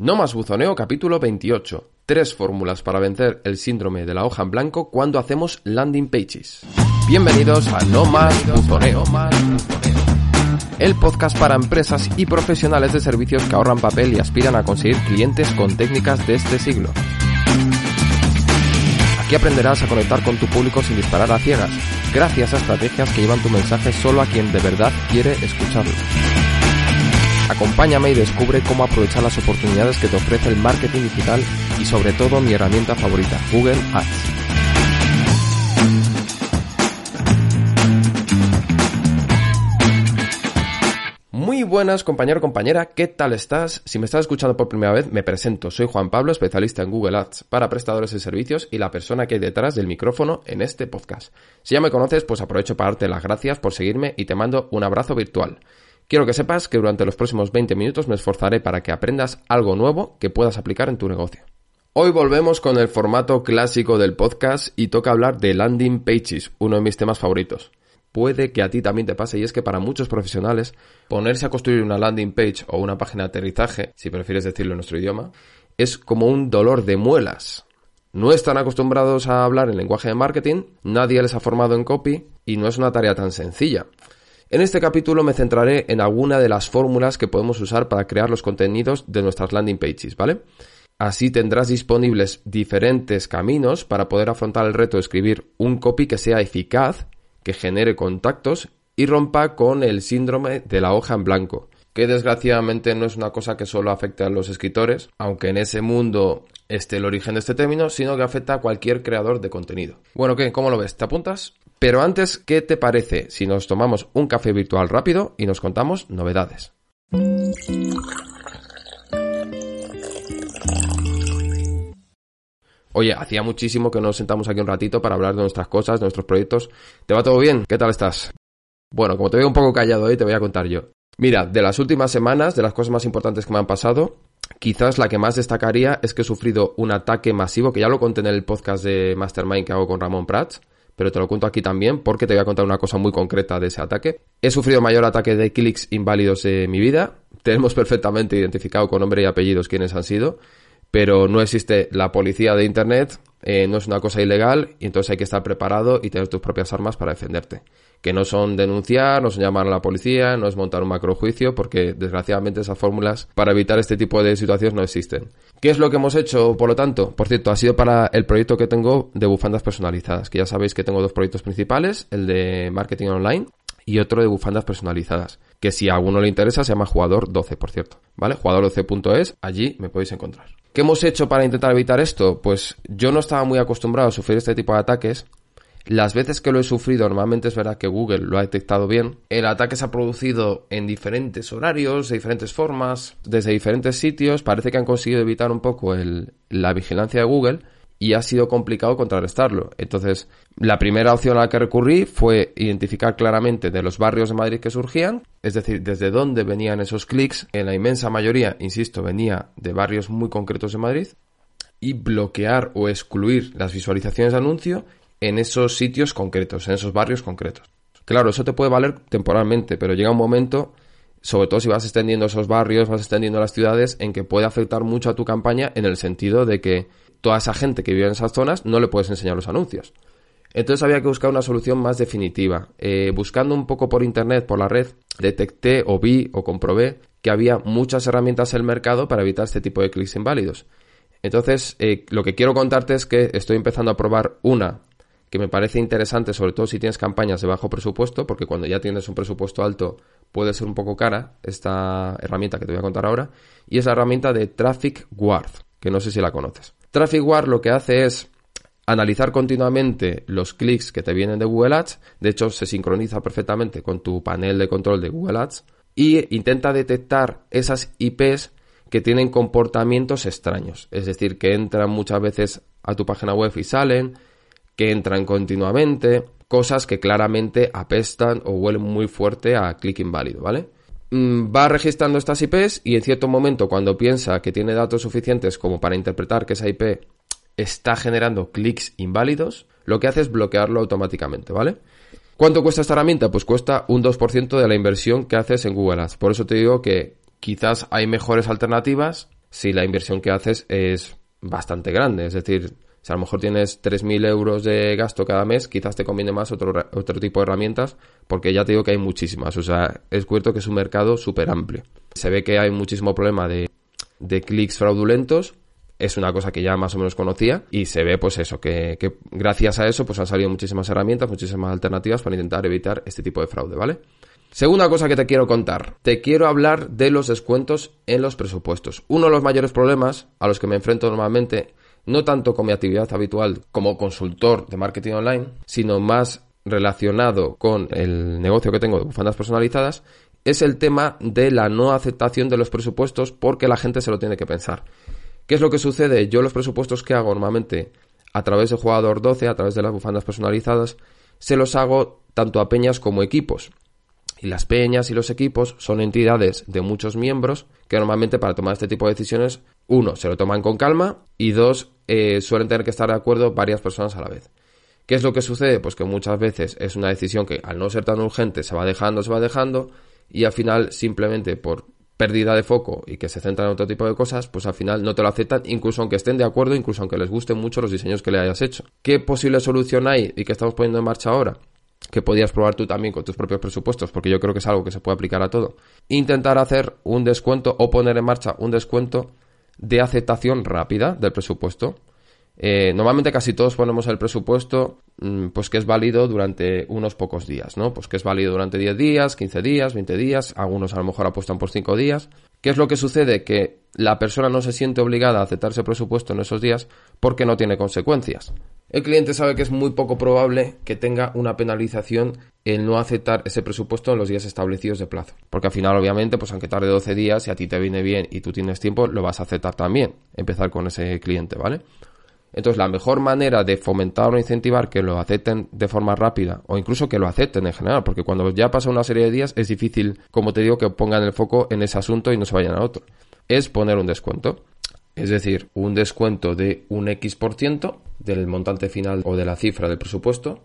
No más buzoneo capítulo 28. Tres fórmulas para vencer el síndrome de la hoja en blanco cuando hacemos landing pages. Bienvenidos a No más buzoneo. El podcast para empresas y profesionales de servicios que ahorran papel y aspiran a conseguir clientes con técnicas de este siglo. Aquí aprenderás a conectar con tu público sin disparar a ciegas, gracias a estrategias que llevan tu mensaje solo a quien de verdad quiere escucharlo. Acompáñame y descubre cómo aprovechar las oportunidades que te ofrece el marketing digital y sobre todo mi herramienta favorita, Google Ads. Muy buenas compañero, compañera, ¿qué tal estás? Si me estás escuchando por primera vez, me presento. Soy Juan Pablo, especialista en Google Ads para prestadores de servicios y la persona que hay detrás del micrófono en este podcast. Si ya me conoces, pues aprovecho para darte las gracias por seguirme y te mando un abrazo virtual. Quiero que sepas que durante los próximos 20 minutos me esforzaré para que aprendas algo nuevo que puedas aplicar en tu negocio. Hoy volvemos con el formato clásico del podcast y toca hablar de landing pages, uno de mis temas favoritos. Puede que a ti también te pase y es que para muchos profesionales ponerse a construir una landing page o una página de aterrizaje, si prefieres decirlo en nuestro idioma, es como un dolor de muelas. No están acostumbrados a hablar en lenguaje de marketing, nadie les ha formado en copy y no es una tarea tan sencilla. En este capítulo me centraré en alguna de las fórmulas que podemos usar para crear los contenidos de nuestras landing pages, ¿vale? Así tendrás disponibles diferentes caminos para poder afrontar el reto de escribir un copy que sea eficaz, que genere contactos y rompa con el síndrome de la hoja en blanco, que desgraciadamente no es una cosa que solo afecte a los escritores, aunque en ese mundo esté el origen de este término, sino que afecta a cualquier creador de contenido. Bueno, ¿qué? ¿Cómo lo ves? ¿Te apuntas? Pero antes, ¿qué te parece si nos tomamos un café virtual rápido y nos contamos novedades? Oye, hacía muchísimo que nos sentamos aquí un ratito para hablar de nuestras cosas, de nuestros proyectos. ¿Te va todo bien? ¿Qué tal estás? Bueno, como te veo un poco callado hoy, te voy a contar yo. Mira, de las últimas semanas, de las cosas más importantes que me han pasado, quizás la que más destacaría es que he sufrido un ataque masivo, que ya lo conté en el podcast de Mastermind que hago con Ramón Prats, pero te lo cuento aquí también porque te voy a contar una cosa muy concreta de ese ataque. He sufrido mayor ataque de clics inválidos de mi vida. Tenemos perfectamente identificado con nombre y apellidos quiénes han sido, pero no existe la policía de Internet, eh, no es una cosa ilegal y entonces hay que estar preparado y tener tus propias armas para defenderte que no son denunciar, no son llamar a la policía, no es montar un macrojuicio, porque desgraciadamente esas fórmulas para evitar este tipo de situaciones no existen. ¿Qué es lo que hemos hecho, por lo tanto? Por cierto, ha sido para el proyecto que tengo de bufandas personalizadas, que ya sabéis que tengo dos proyectos principales, el de marketing online y otro de bufandas personalizadas, que si a alguno le interesa se llama Jugador 12, por cierto, ¿vale? Jugador12.es, allí me podéis encontrar. ¿Qué hemos hecho para intentar evitar esto? Pues yo no estaba muy acostumbrado a sufrir este tipo de ataques las veces que lo he sufrido, normalmente es verdad que Google lo ha detectado bien. El ataque se ha producido en diferentes horarios, de diferentes formas, desde diferentes sitios. Parece que han conseguido evitar un poco la vigilancia de Google y ha sido complicado contrarrestarlo. Entonces, la primera opción a la que recurrí fue identificar claramente de los barrios de Madrid que surgían, es decir, desde dónde venían esos clics. En la inmensa mayoría, insisto, venía de barrios muy concretos de Madrid y bloquear o excluir las visualizaciones de anuncio en esos sitios concretos, en esos barrios concretos. Claro, eso te puede valer temporalmente, pero llega un momento, sobre todo si vas extendiendo esos barrios, vas extendiendo las ciudades, en que puede afectar mucho a tu campaña en el sentido de que toda esa gente que vive en esas zonas no le puedes enseñar los anuncios. Entonces había que buscar una solución más definitiva. Eh, buscando un poco por internet, por la red, detecté o vi o comprobé que había muchas herramientas en el mercado para evitar este tipo de clics inválidos. Entonces, eh, lo que quiero contarte es que estoy empezando a probar una que me parece interesante, sobre todo si tienes campañas de bajo presupuesto, porque cuando ya tienes un presupuesto alto puede ser un poco cara esta herramienta que te voy a contar ahora, y es la herramienta de Traffic Guard, que no sé si la conoces. Traffic Guard lo que hace es analizar continuamente los clics que te vienen de Google Ads, de hecho se sincroniza perfectamente con tu panel de control de Google Ads, y intenta detectar esas IPs que tienen comportamientos extraños, es decir, que entran muchas veces a tu página web y salen, que entran continuamente, cosas que claramente apestan o huelen muy fuerte a clic inválido, ¿vale? Mm, va registrando estas IPs y en cierto momento cuando piensa que tiene datos suficientes como para interpretar que esa IP está generando clics inválidos, lo que hace es bloquearlo automáticamente, ¿vale? ¿Cuánto cuesta esta herramienta? Pues cuesta un 2% de la inversión que haces en Google Ads. Por eso te digo que quizás hay mejores alternativas si la inversión que haces es bastante grande. Es decir, si a lo mejor tienes 3.000 euros de gasto cada mes, quizás te conviene más otro, otro tipo de herramientas, porque ya te digo que hay muchísimas. O sea, es cierto que es un mercado súper amplio. Se ve que hay muchísimo problema de, de clics fraudulentos, es una cosa que ya más o menos conocía y se ve pues eso, que, que, gracias a eso pues han salido muchísimas herramientas, muchísimas alternativas para intentar evitar este tipo de fraude, ¿vale? Segunda cosa que te quiero contar, te quiero hablar de los descuentos en los presupuestos. Uno de los mayores problemas a los que me enfrento normalmente no tanto con mi actividad habitual como consultor de marketing online, sino más relacionado con el negocio que tengo de bufandas personalizadas, es el tema de la no aceptación de los presupuestos porque la gente se lo tiene que pensar. ¿Qué es lo que sucede? Yo los presupuestos que hago normalmente a través de jugador 12, a través de las bufandas personalizadas, se los hago tanto a peñas como equipos. Y las peñas y los equipos son entidades de muchos miembros que normalmente para tomar este tipo de decisiones, uno, se lo toman con calma y dos, eh, suelen tener que estar de acuerdo varias personas a la vez. ¿Qué es lo que sucede? Pues que muchas veces es una decisión que al no ser tan urgente se va dejando, se va dejando y al final simplemente por pérdida de foco y que se centran en otro tipo de cosas, pues al final no te lo aceptan, incluso aunque estén de acuerdo, incluso aunque les gusten mucho los diseños que le hayas hecho. ¿Qué posible solución hay y que estamos poniendo en marcha ahora? que podías probar tú también con tus propios presupuestos, porque yo creo que es algo que se puede aplicar a todo. Intentar hacer un descuento o poner en marcha un descuento de aceptación rápida del presupuesto. Eh, normalmente casi todos ponemos el presupuesto mm, pues que es válido durante unos pocos días, ¿no? Pues que es válido durante 10 días, 15 días, 20 días, algunos a lo mejor apuestan por 5 días. ¿Qué es lo que sucede? Que la persona no se siente obligada a aceptar ese presupuesto en esos días porque no tiene consecuencias. El cliente sabe que es muy poco probable que tenga una penalización el no aceptar ese presupuesto en los días establecidos de plazo. Porque al final, obviamente, pues aunque tarde 12 días, si a ti te viene bien y tú tienes tiempo, lo vas a aceptar también. Empezar con ese cliente, ¿vale? Entonces, la mejor manera de fomentar o incentivar que lo acepten de forma rápida o incluso que lo acepten en general, porque cuando ya pasa una serie de días es difícil, como te digo, que pongan el foco en ese asunto y no se vayan a otro, es poner un descuento. Es decir, un descuento de un X por ciento del montante final o de la cifra del presupuesto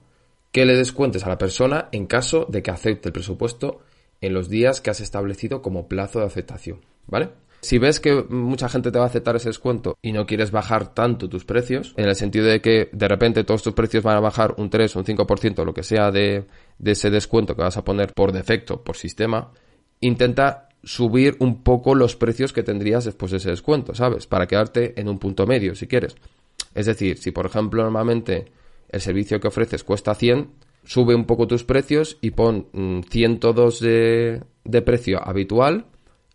que le descuentes a la persona en caso de que acepte el presupuesto en los días que has establecido como plazo de aceptación, ¿vale? Si ves que mucha gente te va a aceptar ese descuento y no quieres bajar tanto tus precios, en el sentido de que de repente todos tus precios van a bajar un 3 o un 5%, lo que sea de, de ese descuento que vas a poner por defecto, por sistema, intenta subir un poco los precios que tendrías después de ese descuento, ¿sabes? Para quedarte en un punto medio, si quieres. Es decir, si por ejemplo normalmente el servicio que ofreces cuesta 100, sube un poco tus precios y pon 102 mm, de, de precio habitual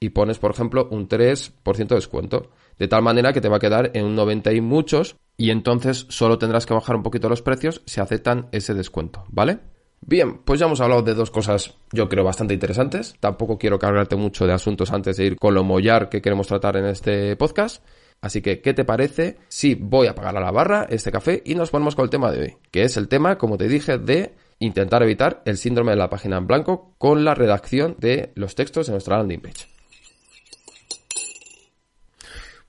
y pones, por ejemplo, un 3% de descuento. De tal manera que te va a quedar en un 90 y muchos y entonces solo tendrás que bajar un poquito los precios si aceptan ese descuento, ¿vale? Bien, pues ya hemos hablado de dos cosas yo creo bastante interesantes. Tampoco quiero cargarte mucho de asuntos antes de ir con lo mollar que queremos tratar en este podcast. Así que, ¿qué te parece si voy a pagar a la barra este café y nos ponemos con el tema de hoy? Que es el tema, como te dije, de intentar evitar el síndrome de la página en blanco con la redacción de los textos de nuestra landing page.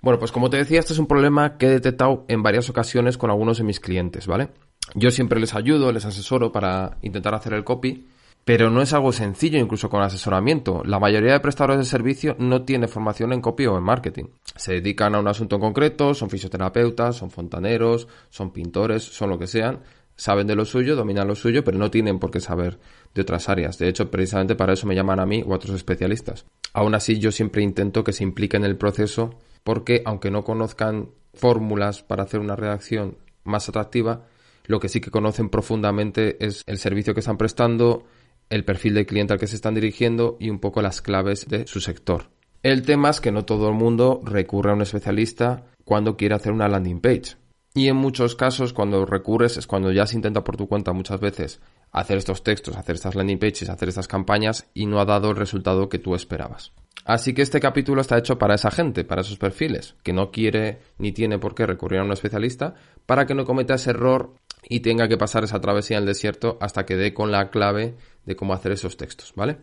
Bueno, pues como te decía, este es un problema que he detectado en varias ocasiones con algunos de mis clientes, ¿vale? Yo siempre les ayudo, les asesoro para intentar hacer el copy, pero no es algo sencillo incluso con asesoramiento. La mayoría de prestadores de servicio no tiene formación en copy o en marketing. Se dedican a un asunto en concreto, son fisioterapeutas, son fontaneros, son pintores, son lo que sean, saben de lo suyo, dominan lo suyo, pero no tienen por qué saber de otras áreas. De hecho, precisamente para eso me llaman a mí u a otros especialistas. Aún así, yo siempre intento que se impliquen en el proceso porque aunque no conozcan fórmulas para hacer una redacción más atractiva, lo que sí que conocen profundamente es el servicio que están prestando, el perfil del cliente al que se están dirigiendo y un poco las claves de su sector. El tema es que no todo el mundo recurre a un especialista cuando quiere hacer una landing page. Y en muchos casos cuando recurres es cuando ya se intenta por tu cuenta muchas veces hacer estos textos, hacer estas landing pages, hacer estas campañas y no ha dado el resultado que tú esperabas. Así que este capítulo está hecho para esa gente, para esos perfiles, que no quiere ni tiene por qué recurrir a un especialista, para que no cometa ese error y tenga que pasar esa travesía en el desierto hasta que dé con la clave de cómo hacer esos textos, ¿vale?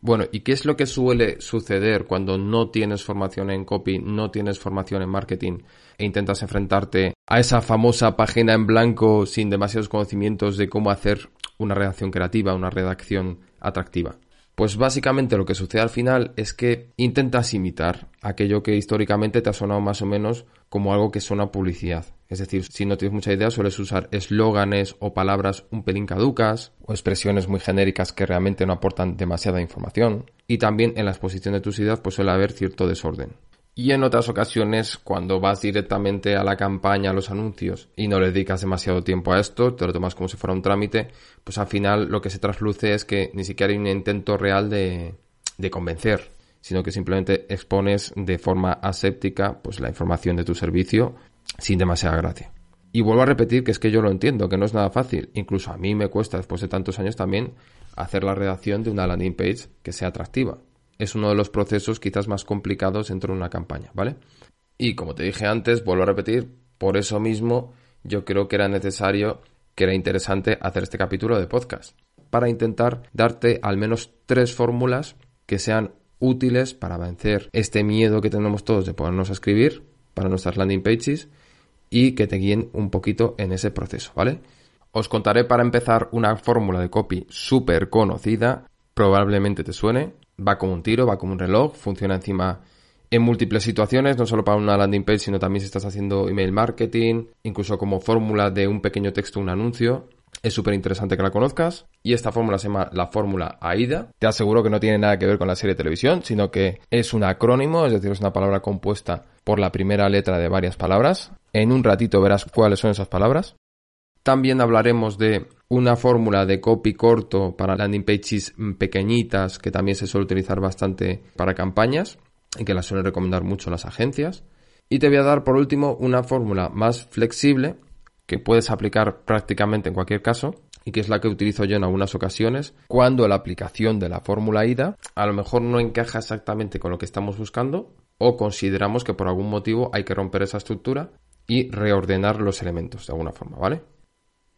Bueno, ¿y qué es lo que suele suceder cuando no tienes formación en copy, no tienes formación en marketing e intentas enfrentarte a esa famosa página en blanco sin demasiados conocimientos de cómo hacer una redacción creativa, una redacción atractiva? Pues básicamente lo que sucede al final es que intentas imitar aquello que históricamente te ha sonado más o menos como algo que suena publicidad. Es decir, si no tienes mucha idea, sueles usar eslóganes o palabras un pelín caducas o expresiones muy genéricas que realmente no aportan demasiada información. Y también en la exposición de tus ideas pues suele haber cierto desorden. Y en otras ocasiones, cuando vas directamente a la campaña, a los anuncios, y no le dedicas demasiado tiempo a esto, te lo tomas como si fuera un trámite, pues al final lo que se trasluce es que ni siquiera hay un intento real de, de convencer, sino que simplemente expones de forma aséptica pues la información de tu servicio sin demasiada gracia. Y vuelvo a repetir que es que yo lo entiendo, que no es nada fácil. Incluso a mí me cuesta, después de tantos años también, hacer la redacción de una landing page que sea atractiva es uno de los procesos quizás más complicados dentro de una campaña, ¿vale? Y como te dije antes, vuelvo a repetir, por eso mismo yo creo que era necesario, que era interesante hacer este capítulo de podcast, para intentar darte al menos tres fórmulas que sean útiles para vencer este miedo que tenemos todos de ponernos a escribir para nuestras landing pages y que te guíen un poquito en ese proceso, ¿vale? Os contaré para empezar una fórmula de copy súper conocida, probablemente te suene, va como un tiro, va como un reloj, funciona encima en múltiples situaciones, no solo para una landing page, sino también si estás haciendo email marketing, incluso como fórmula de un pequeño texto, un anuncio. Es súper interesante que la conozcas. Y esta fórmula se llama la fórmula AIDA. Te aseguro que no tiene nada que ver con la serie de televisión, sino que es un acrónimo, es decir, es una palabra compuesta por la primera letra de varias palabras. En un ratito verás cuáles son esas palabras. También hablaremos de una fórmula de copy corto para landing pages pequeñitas que también se suele utilizar bastante para campañas y que la suelen recomendar mucho las agencias. Y te voy a dar por último una fórmula más flexible que puedes aplicar prácticamente en cualquier caso y que es la que utilizo yo en algunas ocasiones cuando la aplicación de la fórmula IDA a lo mejor no encaja exactamente con lo que estamos buscando o consideramos que por algún motivo hay que romper esa estructura y reordenar los elementos de alguna forma, ¿vale?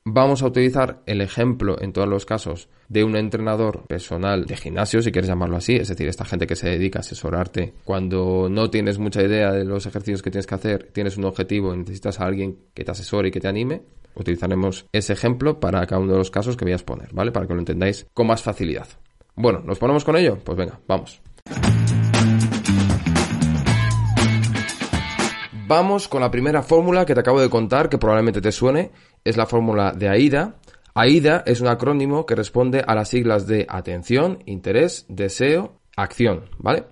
Vamos a utilizar el ejemplo en todos los casos de un entrenador personal de gimnasio, si quieres llamarlo así, es decir, esta gente que se dedica a asesorarte cuando no tienes mucha idea de los ejercicios que tienes que hacer, tienes un objetivo y necesitas a alguien que te asesore y que te anime. Utilizaremos ese ejemplo para cada uno de los casos que voy a exponer, ¿vale? Para que lo entendáis con más facilidad. Bueno, ¿nos ponemos con ello? Pues venga, vamos. Vamos con la primera fórmula que te acabo de contar, que probablemente te suene, es la fórmula de AIDA. AIDA es un acrónimo que responde a las siglas de atención, interés, deseo, acción, ¿vale?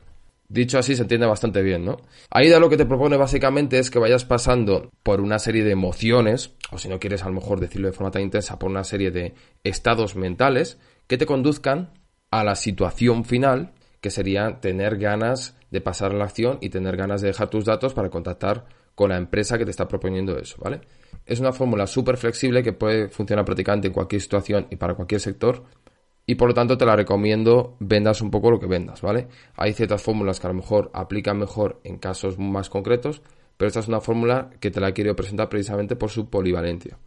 Dicho así se entiende bastante bien, ¿no? AIDA lo que te propone básicamente es que vayas pasando por una serie de emociones, o si no quieres a lo mejor decirlo de forma tan intensa, por una serie de estados mentales que te conduzcan a la situación final, que sería tener ganas de pasar a la acción y tener ganas de dejar tus datos para contactar con la empresa que te está proponiendo eso, ¿vale? Es una fórmula súper flexible que puede funcionar prácticamente en cualquier situación y para cualquier sector y por lo tanto te la recomiendo vendas un poco lo que vendas, ¿vale? Hay ciertas fórmulas que a lo mejor aplican mejor en casos más concretos, pero esta es una fórmula que te la quiero presentar precisamente por su polivalencia.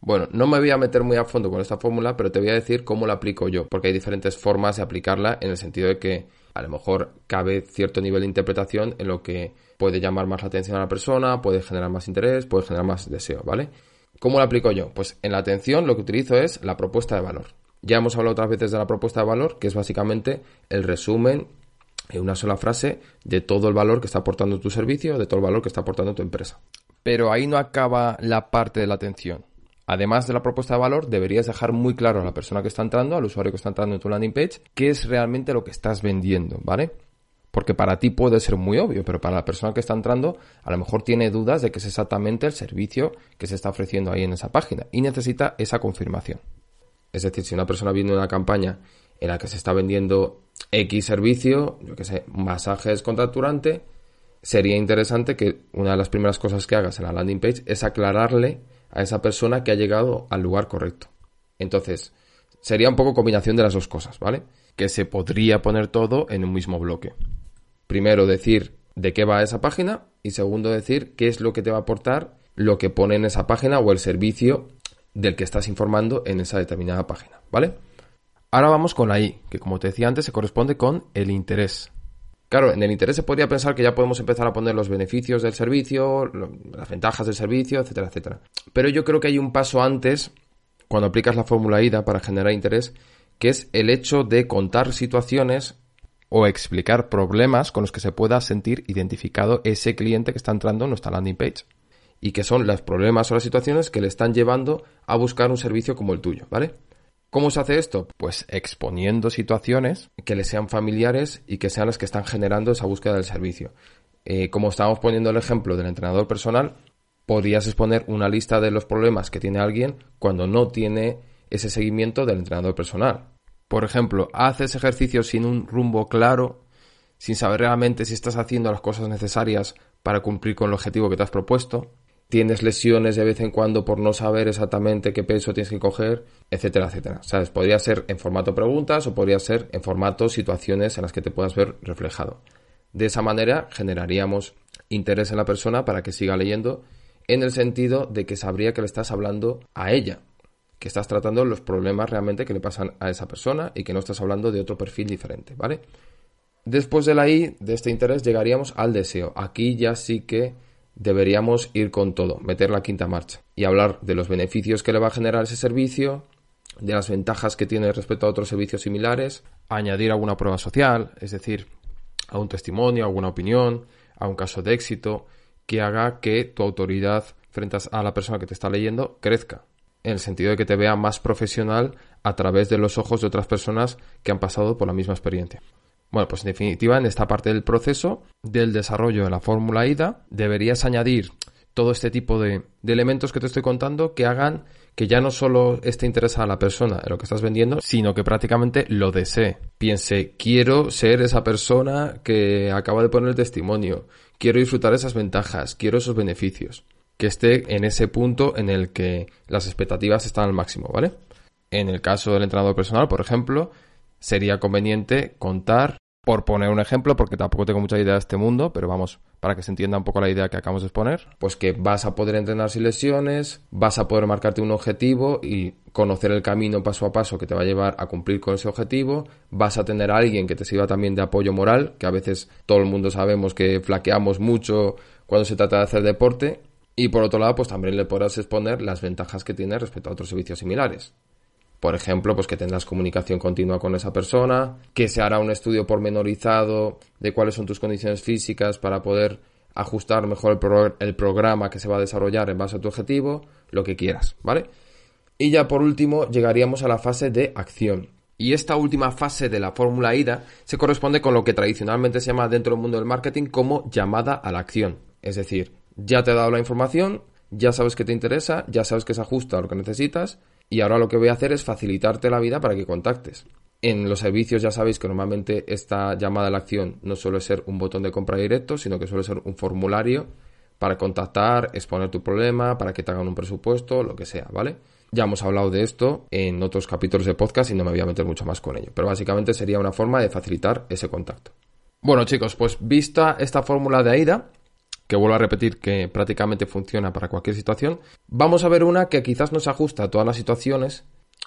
Bueno, no me voy a meter muy a fondo con esta fórmula, pero te voy a decir cómo la aplico yo, porque hay diferentes formas de aplicarla en el sentido de que a lo mejor cabe cierto nivel de interpretación en lo que puede llamar más la atención a la persona, puede generar más interés, puede generar más deseo, ¿vale? ¿Cómo lo aplico yo? Pues en la atención lo que utilizo es la propuesta de valor. Ya hemos hablado otras veces de la propuesta de valor, que es básicamente el resumen en una sola frase de todo el valor que está aportando tu servicio, de todo el valor que está aportando tu empresa. Pero ahí no acaba la parte de la atención. Además de la propuesta de valor, deberías dejar muy claro a la persona que está entrando, al usuario que está entrando en tu landing page, qué es realmente lo que estás vendiendo, ¿vale? Porque para ti puede ser muy obvio, pero para la persona que está entrando, a lo mejor tiene dudas de que es exactamente el servicio que se está ofreciendo ahí en esa página y necesita esa confirmación. Es decir, si una persona viene una campaña en la que se está vendiendo X servicio, yo que sé, masajes contracturante, sería interesante que una de las primeras cosas que hagas en la landing page es aclararle a esa persona que ha llegado al lugar correcto. Entonces, sería un poco combinación de las dos cosas, ¿vale? Que se podría poner todo en un mismo bloque. Primero decir de qué va esa página y segundo decir qué es lo que te va a aportar lo que pone en esa página o el servicio del que estás informando en esa determinada página, ¿vale? Ahora vamos con la I, que como te decía antes se corresponde con el interés. Claro, en el interés se podría pensar que ya podemos empezar a poner los beneficios del servicio, las ventajas del servicio, etcétera, etcétera. Pero yo creo que hay un paso antes, cuando aplicas la fórmula IDA para generar interés, que es el hecho de contar situaciones o explicar problemas con los que se pueda sentir identificado ese cliente que está entrando en nuestra landing page y que son los problemas o las situaciones que le están llevando a buscar un servicio como el tuyo, ¿vale? ¿Cómo se hace esto? Pues exponiendo situaciones que le sean familiares y que sean las que están generando esa búsqueda del servicio. Eh, como estábamos poniendo el ejemplo del entrenador personal, podrías exponer una lista de los problemas que tiene alguien cuando no tiene ese seguimiento del entrenador personal. Por ejemplo, haces ejercicio sin un rumbo claro, sin saber realmente si estás haciendo las cosas necesarias para cumplir con el objetivo que te has propuesto, tienes lesiones de vez en cuando por no saber exactamente qué peso tienes que coger, etcétera, etcétera. ¿Sabes? Podría ser en formato preguntas o podría ser en formato situaciones en las que te puedas ver reflejado. De esa manera generaríamos interés en la persona para que siga leyendo en el sentido de que sabría que le estás hablando a ella, que estás tratando los problemas realmente que le pasan a esa persona y que no estás hablando de otro perfil diferente, ¿vale? Después de la I, de este interés, llegaríamos al deseo. Aquí ya sí que deberíamos ir con todo, meter la quinta marcha y hablar de los beneficios que le va a generar ese servicio, de las ventajas que tiene respecto a otros servicios similares, añadir alguna prueba social, es decir, a un testimonio, a alguna opinión, a un caso de éxito, que haga que tu autoridad frente a la persona que te está leyendo crezca, en el sentido de que te vea más profesional a través de los ojos de otras personas que han pasado por la misma experiencia. Bueno, pues en definitiva, en esta parte del proceso del desarrollo de la fórmula IDA, deberías añadir todo este tipo de, elementos que te estoy contando que hagan que ya no solo esté interesada la persona en lo que estás vendiendo, sino que prácticamente lo desee. Piense, quiero ser esa persona que acaba de poner el testimonio, quiero disfrutar esas ventajas, quiero esos beneficios. Que esté en ese punto en el que las expectativas están al máximo, ¿vale? En el caso del entrenador personal, por ejemplo, sería conveniente contar por poner un ejemplo, porque tampoco tengo mucha idea de este mundo, pero vamos, para que se entienda un poco la idea que acabamos de exponer, pues que vas a poder entrenar sin lesiones, vas a poder marcarte un objetivo y conocer el camino paso a paso que te va a llevar a cumplir con ese objetivo, vas a tener a alguien que te sirva también de apoyo moral, que a veces todo el mundo sabemos que flaqueamos mucho cuando se trata de hacer deporte, y por otro lado, pues también le podrás exponer las ventajas que tiene respecto a otros servicios similares. Por ejemplo, pues que tendrás comunicación continua con esa persona, que se hará un estudio pormenorizado de cuáles son tus condiciones físicas para poder ajustar mejor el, programa que se va a desarrollar en base a tu objetivo, lo que quieras, ¿vale? Y ya por último llegaríamos a la fase de acción. Y esta última fase de la fórmula IDA se corresponde con lo que tradicionalmente se llama dentro del mundo del marketing como llamada a la acción. Es decir, ya te he dado la información, ya sabes que te interesa, ya sabes que se ajusta a lo que necesitas, y ahora lo que voy a hacer es facilitarte la vida para que contactes. En los servicios ya sabéis que normalmente esta llamada a la acción no suele ser un botón de compra directo, sino que suele ser un formulario para contactar, exponer tu problema, para que te hagan un presupuesto, lo que sea, ¿vale? Ya hemos hablado de esto en otros capítulos de podcast y no me voy a meter mucho más con ello, pero básicamente sería una forma de facilitar ese contacto. Bueno chicos, pues vista esta fórmula de AIDA, que vuelvo a repetir que prácticamente funciona para cualquier situación, vamos a ver una que quizás no se ajusta a todas las situaciones,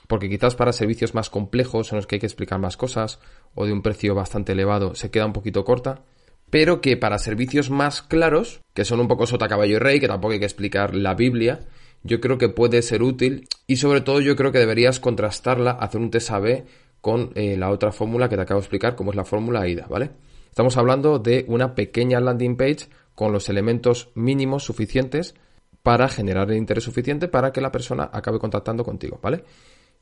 porque quizás para servicios más complejos en los que hay que explicar más cosas o de un precio bastante elevado se queda un poquito corta, pero que para servicios más claros, que son un poco sota caballo y rey, que tampoco hay que explicar la Biblia, yo creo que puede ser útil y sobre todo yo creo que deberías contrastarla, hacer un test AB con eh, la otra fórmula que te acabo de explicar, como es la fórmula AIDA, ¿vale? Estamos hablando de una pequeña landing page con los elementos mínimos suficientes para generar el interés suficiente para que la persona acabe contactando contigo, ¿vale?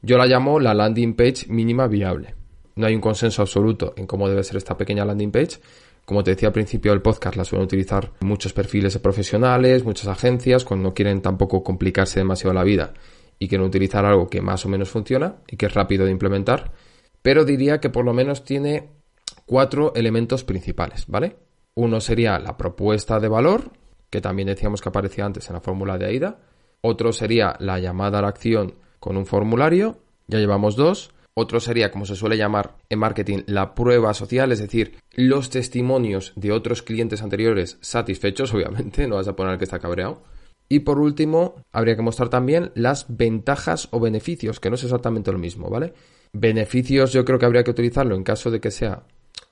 Yo la llamo la landing page mínima viable. No hay un consenso absoluto en cómo debe ser esta pequeña landing page. Como te decía al principio del podcast, la suelen utilizar muchos perfiles de profesionales, muchas agencias, cuando no quieren tampoco complicarse demasiado la vida y quieren utilizar algo que más o menos funciona y que es rápido de implementar. Pero diría que por lo menos tiene cuatro elementos principales, ¿vale? Uno sería la propuesta de valor, que también decíamos que aparecía antes en la fórmula de AIDA. Otro sería la llamada a la acción con un formulario. Ya llevamos dos. Otro sería, como se suele llamar en marketing, la prueba social, es decir, los testimonios de otros clientes anteriores satisfechos, obviamente, no vas a poner que está cabreado. Y por último, habría que mostrar también las ventajas o beneficios, que no es exactamente lo mismo, ¿vale? Beneficios yo creo que habría que utilizarlo en caso de que sea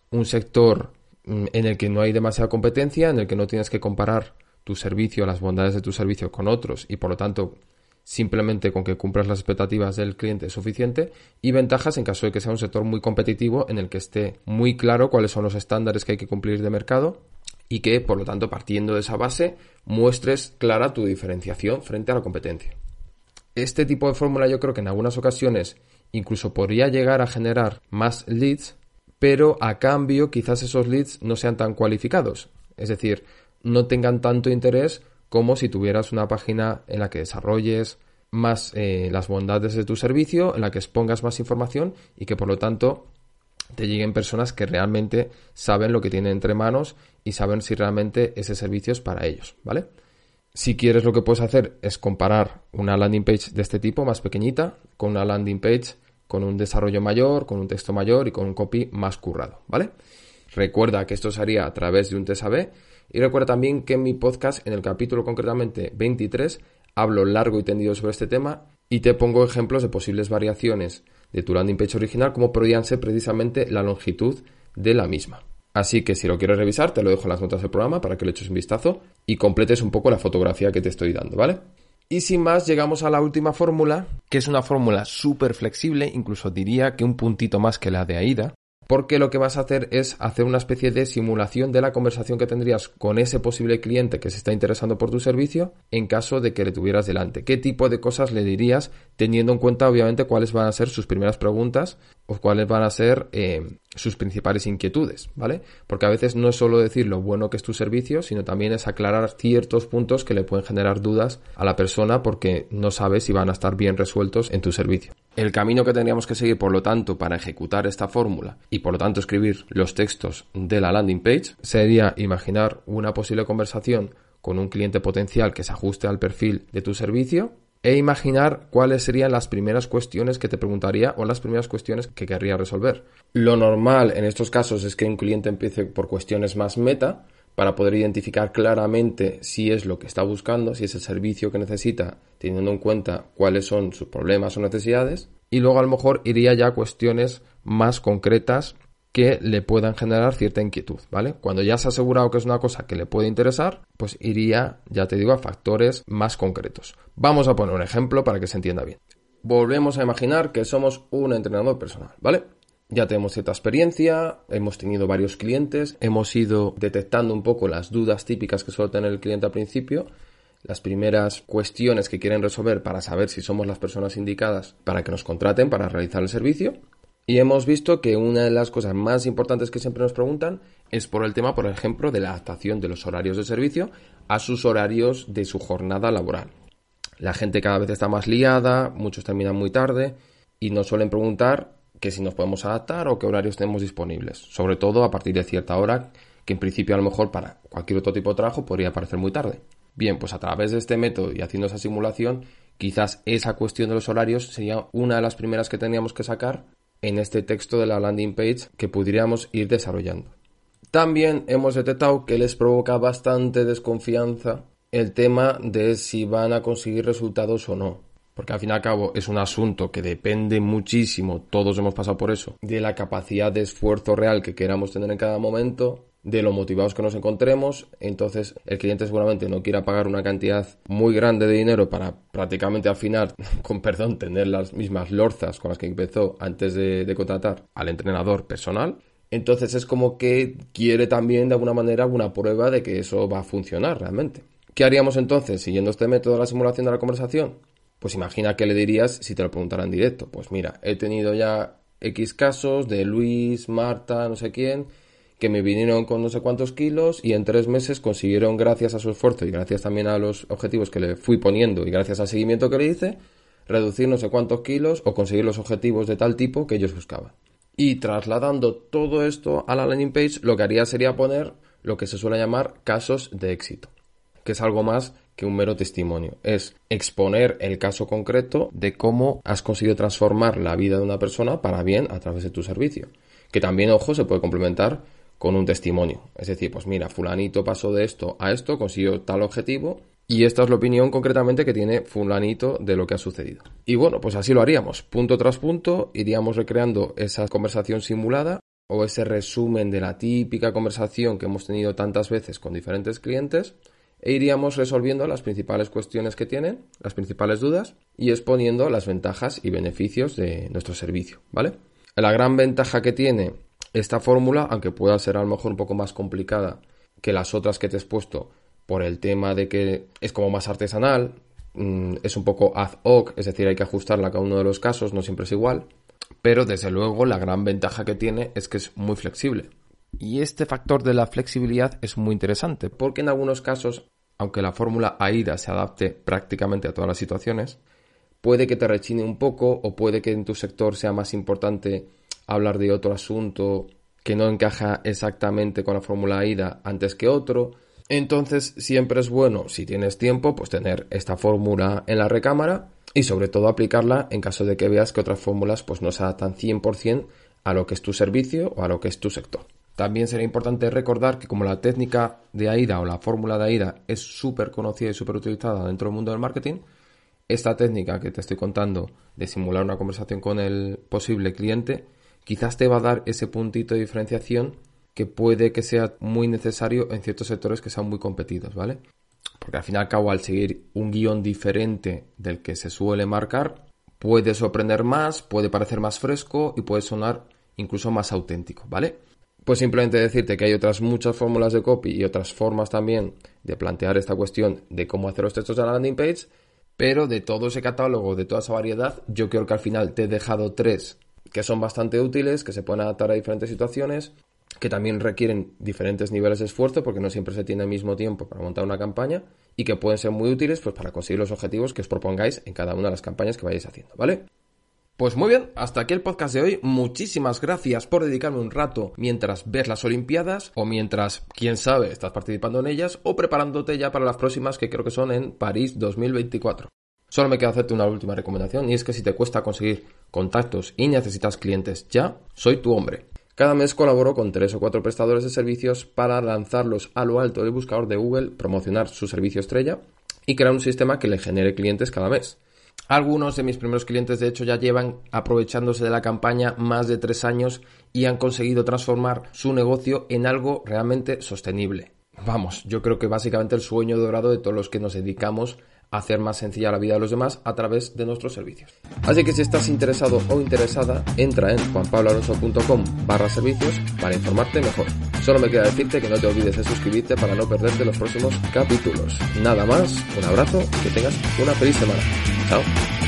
un sector en el que no hay demasiada competencia, en el que no tienes que comparar tu servicio, las bondades de tu servicio con otros y por lo tanto simplemente con que cumplas las expectativas del cliente es suficiente y ventajas en caso de que sea un sector muy competitivo en el que esté muy claro cuáles son los estándares que hay que cumplir de mercado y que, por lo tanto, partiendo de esa base, muestres clara tu diferenciación frente a la competencia. Este tipo de fórmula yo creo que en algunas ocasiones incluso podría llegar a generar más leads, pero a cambio quizás esos leads no sean tan cualificados, es decir, no tengan tanto interés como si tuvieras una página en la que desarrolles más eh, las bondades de tu servicio, en la que expongas más información y que por lo tanto te lleguen personas que realmente saben lo que tienen entre manos y saben si realmente ese servicio es para ellos, ¿vale? Si quieres lo que puedes hacer es comparar una landing page de este tipo más pequeñita con una landing page con un desarrollo mayor, con un texto mayor y con un copy más currado, ¿vale? Recuerda que esto se haría a través de un test AB y recuerda también que en mi podcast, en el capítulo concretamente 23, hablo largo y tendido sobre este tema y te pongo ejemplos de posibles variaciones de tu landing page original, como podrían ser precisamente la longitud de la misma. Así que si lo quieres revisar, te lo dejo en las notas del programa para que le eches un vistazo y completes un poco la fotografía que te estoy dando, ¿vale? Y sin más, llegamos a la última fórmula, que es una fórmula súper flexible, incluso diría que un puntito más que la de AIDA, porque lo que vas a hacer es hacer una especie de simulación de la conversación que tendrías con ese posible cliente que se está interesando por tu servicio en caso de que le tuvieras delante. ¿Qué tipo de cosas le dirías teniendo en cuenta obviamente cuáles van a ser sus primeras preguntas o cuáles van a ser eh, sus principales inquietudes, ¿vale? Porque a veces no es solo decir lo bueno que es tu servicio, sino también es aclarar ciertos puntos que le pueden generar dudas a la persona porque no sabe si van a estar bien resueltos en tu servicio. El camino que tendríamos que seguir, por lo tanto, para ejecutar esta fórmula y por lo tanto escribir los textos de la landing page sería imaginar una posible conversación con un cliente potencial que se ajuste al perfil de tu servicio e imaginar cuáles serían las primeras cuestiones que te preguntaría o las primeras cuestiones que querría resolver. Lo normal en estos casos es que un cliente empiece por cuestiones más meta para poder identificar claramente si es lo que está buscando, si es el servicio que necesita, teniendo en cuenta cuáles son sus problemas o necesidades. Y luego a lo mejor iría ya a cuestiones más concretas que le puedan generar cierta inquietud, ¿vale? Cuando ya se ha asegurado que es una cosa que le puede interesar, pues iría, ya te digo, a factores más concretos. Vamos a poner un ejemplo para que se entienda bien. Volvemos a imaginar que somos un entrenador personal, ¿vale? Ya tenemos cierta experiencia, hemos tenido varios clientes, hemos ido detectando un poco las dudas típicas que suele tener el cliente al principio, las primeras cuestiones que quieren resolver para saber si somos las personas indicadas para que nos contraten para realizar el servicio y hemos visto que una de las cosas más importantes que siempre nos preguntan es por el tema, por ejemplo, de la adaptación de los horarios de servicio a sus horarios de su jornada laboral. La gente cada vez está más liada, muchos terminan muy tarde y nos suelen preguntar que si nos podemos adaptar o qué horarios tenemos disponibles, sobre todo a partir de cierta hora que en principio a lo mejor para cualquier otro tipo de trabajo podría parecer muy tarde. Bien, pues a través de este método y haciendo esa simulación, quizás esa cuestión de los horarios sería una de las primeras que teníamos que sacar en este texto de la landing page que podríamos ir desarrollando. También hemos detectado que les provoca bastante desconfianza el tema de si van a conseguir resultados o no. Porque al fin y al cabo es un asunto que depende muchísimo, todos hemos pasado por eso, de la capacidad de esfuerzo real que queramos tener en cada momento, de lo motivados que nos encontremos. Entonces el cliente seguramente no quiera pagar una cantidad muy grande de dinero para prácticamente al final, con perdón, tener las mismas lorzas con las que empezó antes de, contratar al entrenador personal. Entonces es como que quiere también de alguna manera una prueba de que eso va a funcionar realmente. ¿Qué haríamos entonces siguiendo este método de la simulación de la conversación? Pues imagina que le dirías si te lo preguntaran en directo. Pues mira, he tenido ya X casos de Luis, Marta, no sé quién, que me vinieron con no sé cuántos kilos y en tres meses consiguieron, gracias a su esfuerzo y gracias también a los objetivos que le fui poniendo y gracias al seguimiento que le hice, reducir no sé cuántos kilos o conseguir los objetivos de tal tipo que ellos buscaban. Y trasladando todo esto a la landing page, lo que haría sería poner lo que se suele llamar casos de éxito, que es algo más que un mero testimonio. Es exponer el caso concreto de cómo has conseguido transformar la vida de una persona para bien a través de tu servicio. Que también, ojo, se puede complementar con un testimonio. Es decir, pues mira, fulanito pasó de esto a esto, consiguió tal objetivo y esta es la opinión concretamente que tiene fulanito de lo que ha sucedido. Y bueno, pues así lo haríamos. Punto tras punto iríamos recreando esa conversación simulada o ese resumen de la típica conversación que hemos tenido tantas veces con diferentes clientes e iríamos resolviendo las principales cuestiones que tienen, las principales dudas y exponiendo las ventajas y beneficios de nuestro servicio, ¿vale? La gran ventaja que tiene esta fórmula, aunque pueda ser a lo mejor un poco más complicada que las otras que te he expuesto por el tema de que es como más artesanal, mm, es un poco ad hoc, es decir, hay que ajustarla a cada uno de los casos, no siempre es igual, pero desde luego la gran ventaja que tiene es que es muy flexible. Y este factor de la flexibilidad es muy interesante, porque en algunos casos, aunque la fórmula AIDA se adapte prácticamente a todas las situaciones, puede que te rechine un poco o puede que en tu sector sea más importante hablar de otro asunto que no encaja exactamente con la fórmula AIDA antes que otro. Entonces siempre es bueno, si tienes tiempo, pues tener esta fórmula en la recámara y sobre todo aplicarla en caso de que veas que otras fórmulas pues no se adaptan 100% a lo que es tu servicio o a lo que es tu sector. También sería importante recordar que como la técnica de AIDA o la fórmula de AIDA es súper conocida y súper utilizada dentro del mundo del marketing, esta técnica que te estoy contando de simular una conversación con el posible cliente quizás te va a dar ese puntito de diferenciación que puede que sea muy necesario en ciertos sectores que sean muy competidos, ¿vale? Porque al fin y al cabo, al seguir un guion diferente del que se suele marcar, puede sorprender más, puede parecer más fresco y puede sonar incluso más auténtico, ¿vale? Pues simplemente decirte que hay otras muchas fórmulas de copy y otras formas también de plantear esta cuestión de cómo hacer los textos de la landing page, pero de todo ese catálogo, de toda esa variedad, yo creo que al final te he dejado tres que son bastante útiles, que se pueden adaptar a diferentes situaciones, que también requieren diferentes niveles de esfuerzo porque no siempre se tiene el mismo tiempo para montar una campaña y que pueden ser muy útiles pues para conseguir los objetivos que os propongáis en cada una de las campañas que vayáis haciendo, ¿vale? Pues muy bien, hasta aquí el podcast de hoy. Muchísimas gracias por dedicarme un rato mientras ves las Olimpiadas o mientras, quién sabe, estás participando en ellas o preparándote ya para las próximas que creo que son en París 2024. Solo me queda hacerte una última recomendación y es que si te cuesta conseguir contactos y necesitas clientes ya, soy tu hombre. Cada mes colaboro con tres o cuatro prestadores de servicios para lanzarlos a lo alto del buscador de Google, promocionar su servicio estrella y crear un sistema que le genere clientes cada mes. Algunos de mis primeros clientes, de hecho, ya llevan aprovechándose de la campaña más de tres años y han conseguido transformar su negocio en algo realmente sostenible. Vamos, yo creo que básicamente el sueño dorado de todos los que nos dedicamos hacer más sencilla la vida de los demás a través de nuestros servicios. Así que si estás interesado o interesada, entra en juanpabloalonso.com barra servicios para informarte mejor. Solo me queda decirte que no te olvides de suscribirte para no perderte los próximos capítulos. Nada más, un abrazo y que tengas una feliz semana. Chao.